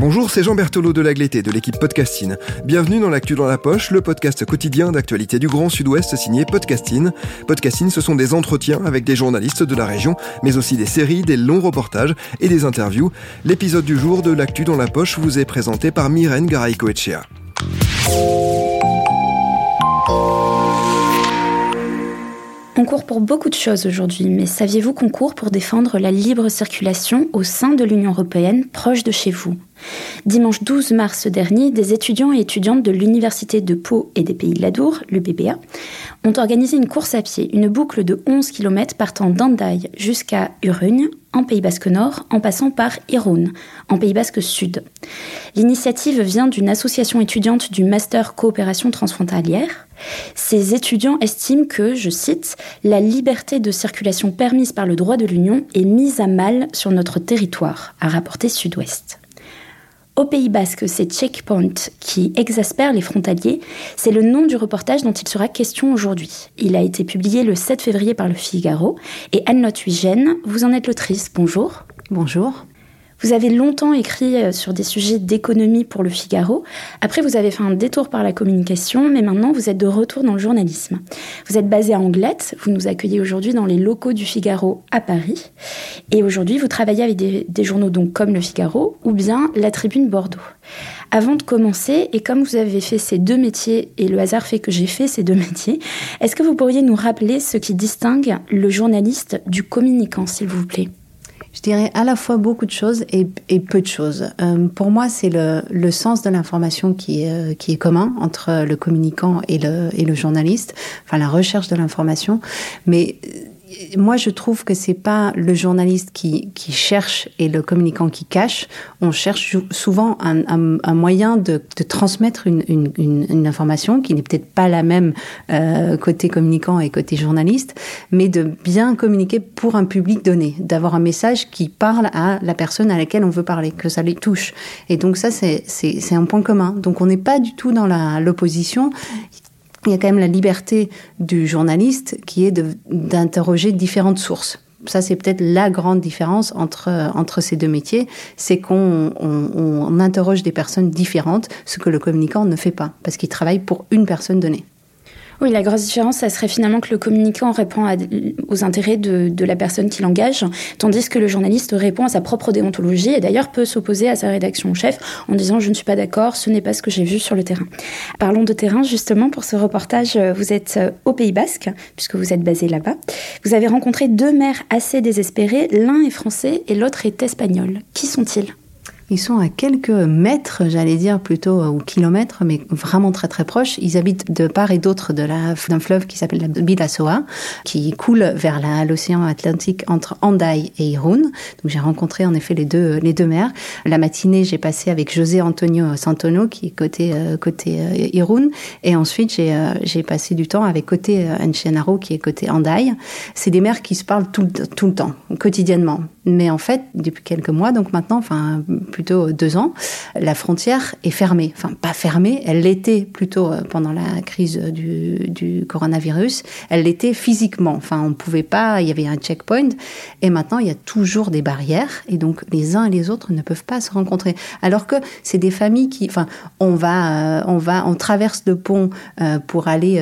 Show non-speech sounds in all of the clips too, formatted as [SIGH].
Bonjour, c'est Jean Berthelot de l'Agleté de l'équipe Podcasting. Bienvenue dans l'actu dans la poche, le podcast quotidien d'actualité du Grand Sud-Ouest signé Podcasting. Podcasting, ce sont des entretiens avec des journalistes de la région, mais aussi des séries, des longs reportages et des interviews. L'épisode du jour de l'actu dans la poche vous est présenté par Myrène Garay-Coetchea. On court pour beaucoup de choses aujourd'hui, mais saviez-vous qu'on court pour défendre la libre circulation au sein de l'Union européenne, proche de chez vous? Dimanche 12 mars dernier, des étudiants et étudiantes de l'Université de Pau et des Pays de l'Adour, le PPA, ont organisé une course à pied, une boucle de 11 km partant d'Andaï jusqu'à Urugne, en Pays Basque Nord, en passant par Irun, en Pays Basque Sud. L'initiative vient d'une association étudiante du Master Coopération Transfrontalière. Ces étudiants estiment que, je cite, la liberté de circulation permise par le droit de l'Union est mise à mal sur notre territoire, a rapporté Sud-Ouest. Au Pays Basque, c'est Checkpoint qui exaspère les frontaliers. C'est le nom du reportage dont il sera question aujourd'hui. Il a été publié le 7 février par le Figaro. Et Anne-Lotte Huygen, vous en êtes l'autrice. Bonjour. Bonjour. Vous avez longtemps écrit euh, sur des sujets d'économie pour le Figaro. Après, vous avez fait un détour par la communication, mais maintenant, vous êtes de retour dans le journalisme. Vous êtes basé à Anglette. Vous nous accueillez aujourd'hui dans les locaux du Figaro à Paris. Et aujourd'hui, vous travaillez avec des, des journaux donc comme le Figaro ou bien la Tribune Bordeaux. Avant de commencer, et comme vous avez fait ces deux métiers, et le hasard fait que j'ai fait ces deux [LAUGHS] métiers, est-ce que vous pourriez nous rappeler ce qui distingue le journaliste du communicant, s'il vous plaît? Je dirais à la fois beaucoup de choses et, peu de choses. Euh, pour moi, c'est le, le, sens de l'information qui, est, qui est commun entre le communicant et le, et le journaliste, enfin la recherche de l'information. Mais moi, je trouve que c'est pas le journaliste qui, qui, cherche et le communicant qui cache. On cherche souvent un, un, un moyen de, de transmettre une, une, une, information qui n'est peut-être pas la même euh, côté communicant et côté journaliste, mais de bien communiquer pour un public donné, d'avoir un message qui parle à la personne à laquelle on veut parler, que ça les touche. Et donc ça, c'est un point commun. Donc on n'est pas du tout dans l'opposition il y a quand même la liberté du journaliste qui est d'interroger différentes sources. Ça, c'est peut-être la grande différence entre, entre ces deux métiers, c'est qu'on on, on interroge des personnes différentes, ce que le communicant ne fait pas, parce qu'il travaille pour une personne donnée. Oui, la grosse différence, ça serait finalement que le communicant répond aux intérêts de, de, la personne qui l'engage, tandis que le journaliste répond à sa propre déontologie et d'ailleurs peut s'opposer à sa rédaction chef en disant je ne suis pas d'accord, ce n'est pas ce que j'ai vu sur le terrain. Parlons de terrain justement pour ce reportage. Vous êtes au Pays Basque puisque vous êtes basé là-bas. Vous avez rencontré deux maires assez désespérés. L'un est français et l'autre est espagnol. Qui sont-ils? Ils sont à quelques mètres, j'allais dire plutôt, ou kilomètres, mais vraiment très très proches. Ils habitent de part et d'autre d'un fleuve qui s'appelle la Bidasoa, qui coule vers l'océan Atlantique entre Andaï et Irun. Donc j'ai rencontré en effet les deux, les deux mers. La matinée, j'ai passé avec José Antonio Santono, qui est côté, euh, côté euh, Irun. Et ensuite, j'ai, euh, passé du temps avec côté Enchenaro, qui est côté Andaï. C'est des mers qui se parlent tout, tout le temps, quotidiennement. Mais en fait, depuis quelques mois, donc maintenant, enfin plutôt deux ans, la frontière est fermée. Enfin, pas fermée, elle l'était plutôt euh, pendant la crise du, coronavirus. Elle l'était physiquement. Enfin, on pouvait pas, il y avait un checkpoint. Et maintenant, il y a toujours des barrières. Et donc, les uns et les autres ne peuvent pas se rencontrer. Alors que c'est des familles qui, enfin, on va, euh, on va, on traverse le pont euh, pour aller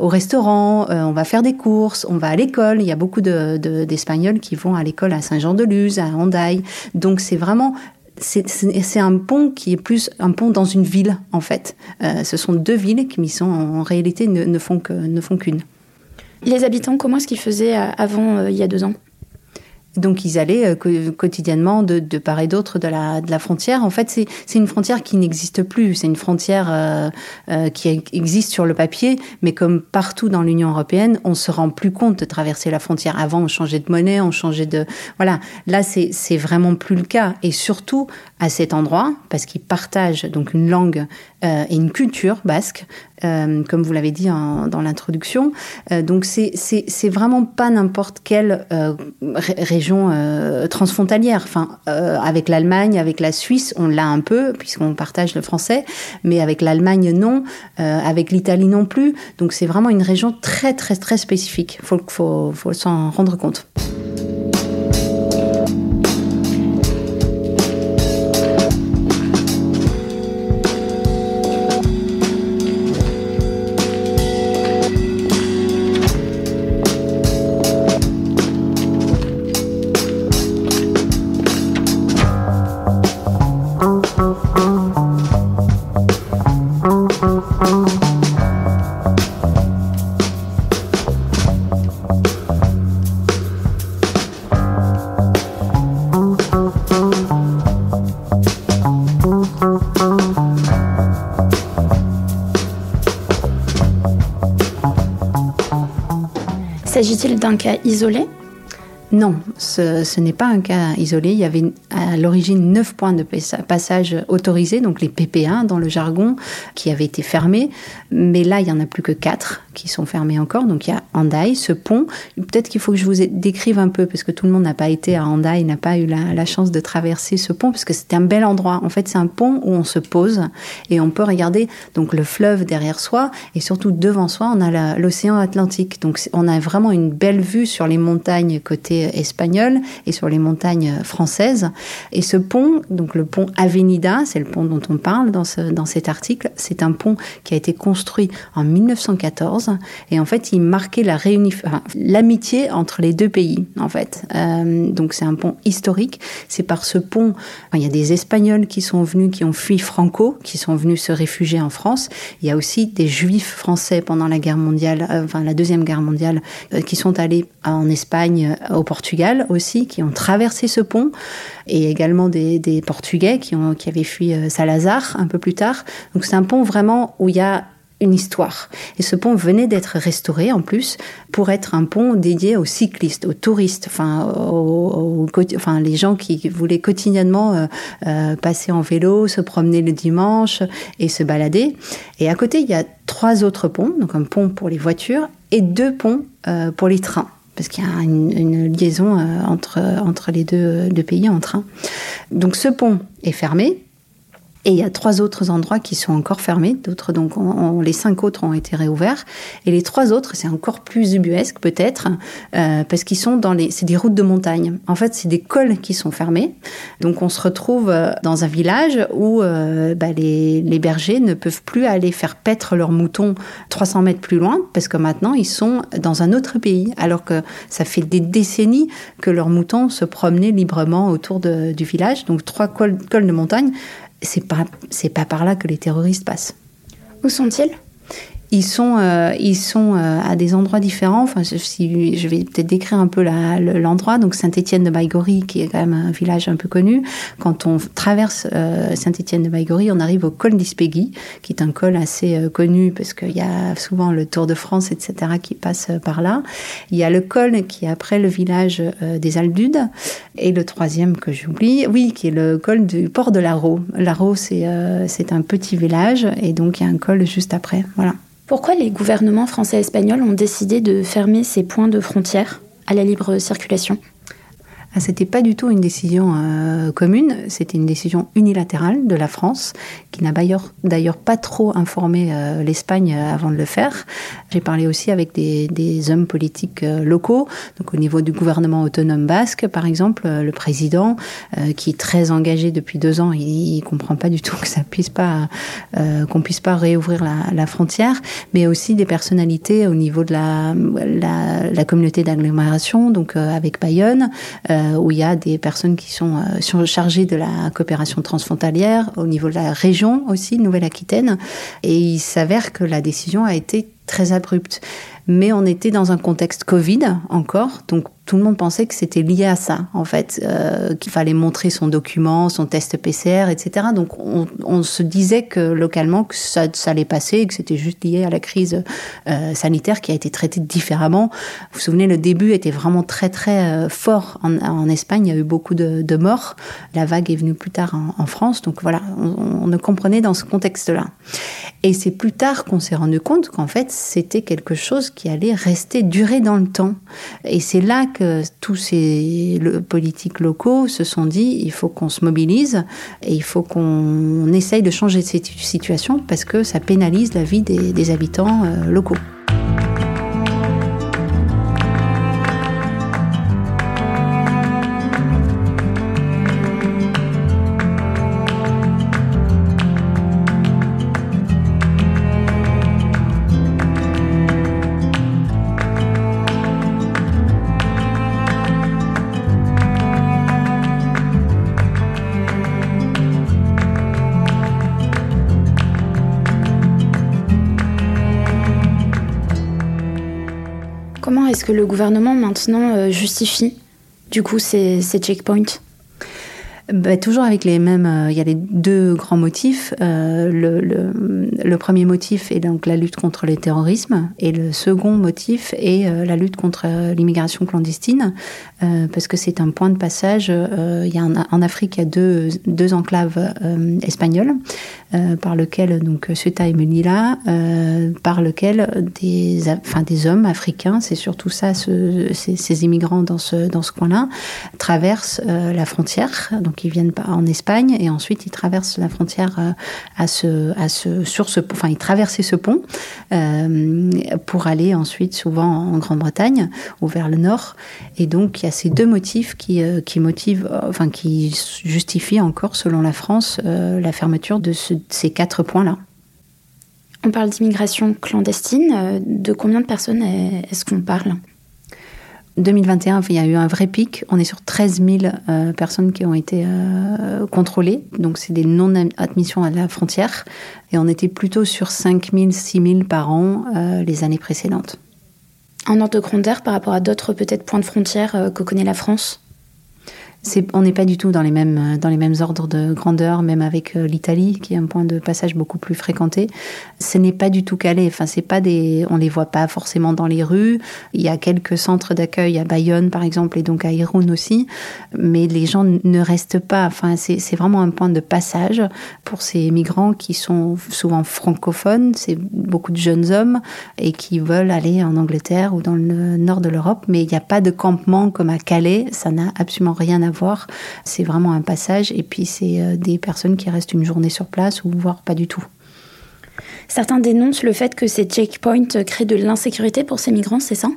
au restaurant, on va faire des courses, on va à l'école. Il y a beaucoup d'Espagnols de, qui vont à l'école à Saint-Jean-de-Luz, à Hendaye. Donc, c'est vraiment c'est un pont qui est plus un pont dans une ville, en fait. Euh, ce sont deux villes qui, en réalité, ne, ne font qu'une. Les habitants, comment est-ce qu'ils faisaient avant, euh, il y a deux ans? Donc ils allaient euh, quotidiennement de, de, part et d'autre de la, de la frontière. En fait, c'est une frontière qui n'existe plus. C'est une frontière euh, euh, qui existe sur le papier, mais comme partout dans l'Union européenne, on se rend plus compte de traverser la frontière. Avant, on changeait de monnaie, on changeait de voilà. Là, c'est vraiment plus le cas. Et surtout à cet endroit, parce qu'ils partagent donc une langue euh, et une culture basque, euh, comme vous l'avez dit dans l'introduction. Euh, donc c'est vraiment pas n'importe quelle euh, région transfrontalière. Enfin, avec l'Allemagne, avec la Suisse, on l'a un peu puisqu'on partage le français, mais avec l'Allemagne non, avec l'Italie non plus. Donc c'est vraiment une région très très très spécifique. Faut faut faut s'en rendre compte. S'agit-il d'un cas isolé? Non, ce, n'est pas un cas isolé. Il y avait à l'origine neuf points de passage autorisés, donc les PP1 dans le jargon, qui avaient été fermés. Mais là, il y en a plus que quatre qui sont fermés encore. Donc il y a Andai, ce pont. Peut-être qu'il faut que je vous décrive un peu, parce que tout le monde n'a pas été à Andai, n'a pas eu la, chance de traverser ce pont, parce que c'était un bel endroit. En fait, c'est un pont où on se pose et on peut regarder donc le fleuve derrière soi et surtout devant soi, on a l'océan Atlantique. Donc on a vraiment une belle vue sur les montagnes côté espagnole et sur les montagnes françaises. Et ce pont, donc le pont Avenida, c'est le pont dont on parle dans, dans cet article, c'est un pont qui a été construit en 1914 et en fait il marquait la l'amitié entre les deux pays en fait. Euh, donc c'est un pont historique. C'est par ce pont, il y a des Espagnols qui sont venus, qui ont fui Franco, qui sont venus se réfugier en France. Il y a aussi des Juifs français pendant la guerre mondiale, euh, enfin la deuxième guerre mondiale, euh, qui sont allés en Espagne, au Portugal aussi, qui ont traversé ce pont, et également des, Portugais qui, qui avaient fui Salazar un peu plus tard. Donc c'est un pont vraiment où il y a une histoire. Et ce pont venait d'être restauré en plus pour être un pont dédié aux cyclistes, aux touristes, enfin, aux, les gens qui voulaient quotidiennement euh, euh, passer en vélo, se promener le dimanche et se balader. Et à côté, il y a trois autres ponts, donc un pont pour les voitures et deux ponts pour les trains parce qu'il y a une, liaison euh, entre, entre les deux, deux pays en train. Donc ce pont est fermé, et il y a trois autres endroits qui sont encore fermés. D'autres, donc, les cinq autres ont été réouverts. Et les trois autres, c'est encore plus ubuesque peut-être, euh, parce qu'ils sont dans les, c'est des routes de montagne. En fait, c'est des cols qui sont fermés. Donc, on se retrouve euh, dans un village où euh, bah, les, les, bergers ne peuvent plus aller faire paître leurs moutons 300 mètres plus loin, parce que maintenant, ils sont dans un autre pays, alors que ça fait des décennies que leurs moutons se promenaient librement autour de, du village. Donc, trois cols, cols de montagne c'est pas pas par là que les terroristes passent. Où sont-ils? Ils sont, euh, ils sont euh, à des endroits différents. Enfin, si, je vais peut-être décrire un peu l'endroit. Donc, Saint-Étienne de Baïgori, qui est quand même un village un peu connu. Quand on traverse euh, Saint-Étienne de Baïgori, on arrive au col d'Ispegui, qui est un col assez connu parce qu'il y a souvent le Tour de France, etc., qui passe par là. Il y a le col qui est après le village des Aldudes. Et le troisième que j'oublie, oui, qui est le col du port de Larro. Larro, c'est un petit village et donc il y a un col juste après. Voilà. Pourquoi les gouvernements français et espagnols ont décidé de fermer ces points de frontière à la libre circulation? Ah, c'était pas du tout une décision euh, commune, c'était une décision unilatérale de la France, qui n'a d'ailleurs pas trop informé euh, l'Espagne euh, avant de le faire. J'ai parlé aussi avec des, hommes politiques locaux, donc au niveau du gouvernement autonome basque, par exemple, le président, qui est très engagé depuis deux ans, il, il comprend pas du tout que ça puisse pas, qu'on puisse pas réouvrir la, frontière, mais aussi des personnalités au niveau de la, communauté d'agglomération, donc avec Bayonne. Où il y a des personnes qui sont, euh, sont chargées de la coopération transfrontalière, au niveau de la région aussi, Nouvelle-Aquitaine. Et il s'avère que la décision a été très abrupte. Mais on était dans un contexte Covid encore, donc tout le monde pensait que c'était lié à ça, en fait, euh, qu'il fallait montrer son document, son test PCR, etc. Donc on, se disait que localement que ça, allait passer, que c'était juste lié à la crise euh, sanitaire qui a été traitée différemment. Vous vous souvenez, le début était vraiment très très euh, fort en, Espagne. Il y a eu beaucoup de, morts. La vague est venue plus tard en, France. Donc voilà, on ne comprenait dans ce contexte-là. Et c'est plus tard qu'on s'est rendu compte qu'en fait c'était quelque chose qui allait rester durer dans le temps. Et c'est là que tous ces politiques locaux se sont dit il faut qu'on se mobilise et il faut qu'on essaye de changer cette situation parce que ça pénalise la vie des, habitants euh, locaux. Que le gouvernement maintenant euh, justifie du coup ces, ces checkpoints? Bah, toujours avec les mêmes. Euh, il y a les deux grands motifs. Euh, le, premier motif est donc la lutte contre le terrorisme, et le second motif est euh, la lutte contre l'immigration clandestine, parce que c'est un point de passage. il y a en Afrique, il y a deux, deux enclaves espagnoles, par lequel donc Ceuta et Melilla, par lequel des, hommes africains, c'est surtout ça, ce, ces, immigrants dans ce dans ce coin-là, traversent la frontière. Donc ils viennent en Espagne et ensuite ils traversent la frontière euh, à ce, à ce, sur ce, enfin ils traversaient ce pont euh, pour aller ensuite souvent en Grande-Bretagne ou vers le nord. Et donc il y a ces deux motifs qui, euh, qui motivent, enfin qui justifient encore, selon la France, la fermeture de ce, ces quatre points-là. On parle d'immigration clandestine. De combien de personnes est-ce qu'on parle? 2021, il y a eu un vrai pic. On est sur 13 000 euh, personnes qui ont été euh, contrôlées. Donc, c'est des non-admissions à la frontière. Et on était plutôt sur 5 000, 6 000 par an euh, les années précédentes. En ordre de grandeur par rapport à d'autres peut-être points de frontière euh, que connaît la France? On n'est pas du tout dans les mêmes euh, dans les mêmes ordres de grandeur, même avec euh, l'Italie qui est un point de passage beaucoup plus fréquenté. Ce n'est pas du tout calé. Enfin, c'est pas des, on les voit pas forcément dans les rues. Il y a quelques centres d'accueil à Bayonne par exemple et donc à Irun aussi, mais les gens ne restent pas. Enfin, c'est vraiment un point de passage pour ces migrants qui sont souvent francophones. C'est beaucoup de jeunes hommes et qui veulent aller en Angleterre ou dans le nord de l'Europe, mais il n'y a pas de campement comme à Calais. Ça n'a absolument rien à voir. C'est vraiment un passage et puis c'est euh, des personnes qui restent une journée sur place ou voire pas du tout. Certains dénoncent le fait que ces checkpoints créent de l'insécurité pour ces migrants, c'est ça?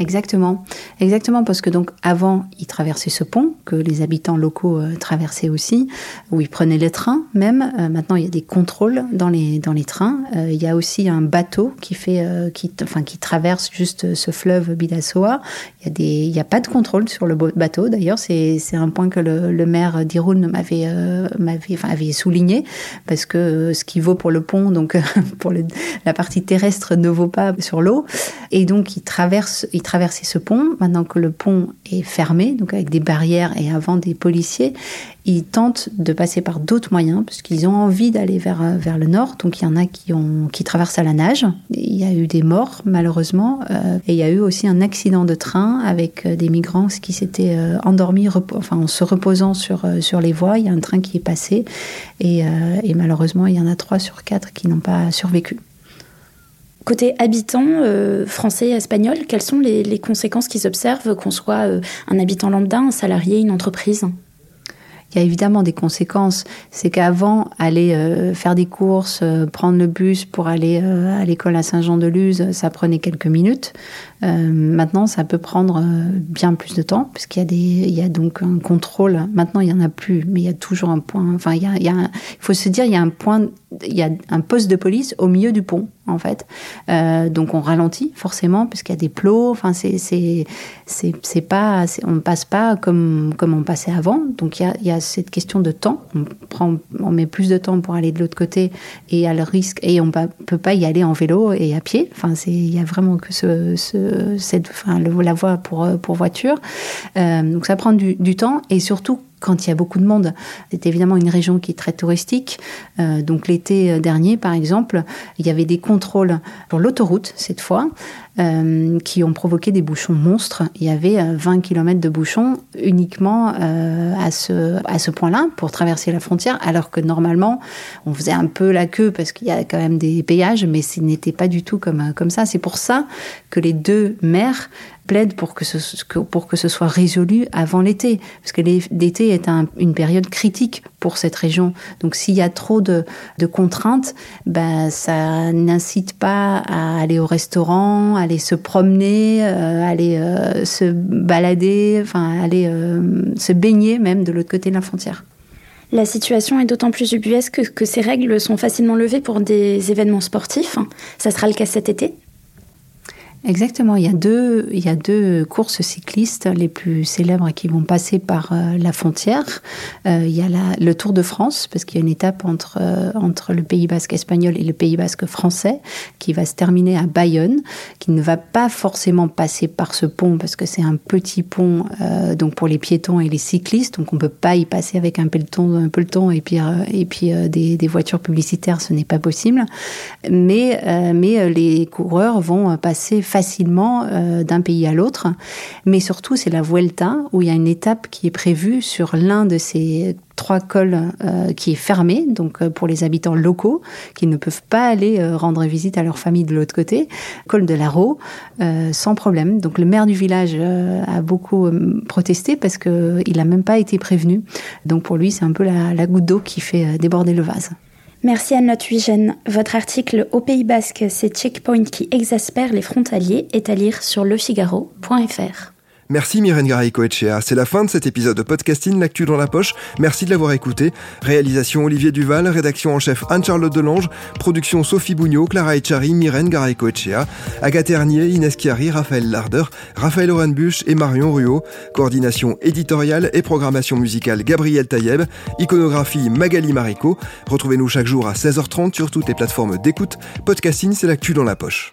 Exactement, exactement parce que donc avant ils traversaient ce pont que les habitants locaux euh, traversaient aussi, où ils prenaient les trains même. Euh, maintenant il y a des contrôles dans les dans les trains. Euh, il y a aussi un bateau qui fait qui enfin qui traverse juste ce fleuve Bidassoa. Il y a des il y a pas de contrôle sur le bateau d'ailleurs c'est c'est un point que le, le maire d'Irun m'avait m'avait enfin avait souligné parce que ce qui vaut pour le pont donc [LAUGHS] pour la partie terrestre ne vaut pas sur l'eau et donc ils traversent traverser ce pont. Maintenant que le pont est fermé, donc avec des barrières et avant des policiers, ils tentent de passer par d'autres moyens puisqu'ils ont envie d'aller vers, vers le nord. Donc il y en a qui, ont, qui traversent à la nage. Il y a eu des morts malheureusement euh, et il y a eu aussi un accident de train avec des migrants qui s'étaient euh, endormis enfin, en se reposant sur, euh, sur les voies. Il y a un train qui est passé et, euh, et malheureusement il y en a trois sur quatre qui n'ont pas survécu. Côté habitants euh, français et espagnol, quelles sont les, conséquences qu'ils observent, qu'on soit euh, un habitant lambda, un salarié, une entreprise? Il y a évidemment des conséquences. C'est qu'avant, aller euh, faire des courses, prendre le bus pour aller à l'école à Saint-Jean-de-Luz, ça prenait quelques minutes. Maintenant, ça peut prendre bien plus de temps, puisqu'il y a donc un contrôle. Maintenant, il y en a plus, mais il y a toujours un point. Enfin, il faut se dire, il y a un point, il y a un poste de police au milieu du pont en fait. Euh, donc on ralentit forcément parce qu'il y a des plots. Enfin, c'est c'est c'est pas on passe pas comme comme on passait avant. Donc il y a, y a cette question de temps. On prend on met plus de temps pour aller de l'autre côté et à le risque et on peut pas y aller en vélo et à pied. Enfin, c'est il y a vraiment que ce, ce cette enfin le, la voie pour pour voiture. Euh, donc ça prend du temps et surtout quand il y a beaucoup de monde. C'est évidemment une région qui est très touristique. Euh, donc l'été dernier, par exemple, il y avait des contrôles sur l'autoroute cette fois euh, qui ont provoqué des bouchons monstres. Il y avait 20 euh, km de bouchons uniquement à ce, à ce point-là pour traverser la frontière, alors que normalement, on faisait un peu la queue parce qu'il y a quand même des péages, mais ce n'était pas du tout comme, comme ça. C'est pour ça que les deux maires plaide pour que ce, pour que ce soit résolu avant l'été, parce que l'été est une période critique pour cette région. Donc s'il y a trop de, de contraintes, ben, ça n'incite pas à aller au restaurant, aller se promener, euh, aller euh, se balader, enfin aller euh, se baigner même de l'autre côté de la frontière. La situation est d'autant plus ubuesque que ces règles sont facilement levées pour des événements sportifs. Ça sera le cas cet été Exactement, il y, a deux, il y a deux courses cyclistes les plus célèbres qui vont passer par euh, la frontière. Euh, il y a le Tour de France, parce qu'il y a une étape entre, euh, entre le Pays basque espagnol et le Pays basque français, qui va se terminer à Bayonne, qui ne va pas forcément passer par ce pont, parce que c'est un petit pont donc pour les piétons et les cyclistes, donc on ne peut pas y passer avec un peloton, un peloton et puis, et puis des, des voitures publicitaires, ce n'est pas possible. Mais, mais les coureurs vont passer facilement euh, d'un pays à l'autre. Mais surtout, c'est la Vuelta où il y a une étape qui est prévue sur l'un de ces trois cols euh, qui est fermé, donc euh, pour les habitants locaux qui ne peuvent pas aller rendre visite à leur famille de l'autre côté, col de la Roue, sans problème. Donc le maire du village a beaucoup protesté parce qu'il n'a même pas été prévenu. Donc pour lui, c'est un peu la goutte d'eau qui fait déborder le vase. Merci Anne-Lotte Votre article Au Pays Basque, c'est Checkpoint qui exaspère les frontaliers est à lire sur lefigaro.fr. Merci Myrène Garay-Coetchea. C'est la fin de cet épisode de Podcasting, l'actu dans la poche. Merci de l'avoir écouté. Réalisation Olivier Duval, rédaction en chef Anne-Charlotte Delange, production Sophie Bougnot, Clara Echari, Myrène Garay-Coetchea, Agathe Ternier, Inès Chiari, Raphaël Larder, Raphaël Orenbuch et Marion Ruot. Coordination éditoriale et programmation musicale Gabriel Taïeb. Iconographie Magali Marico. Retrouvez-nous chaque jour à 16h30 sur toutes les plateformes d'écoute. Podcasting, c'est l'actu dans la poche.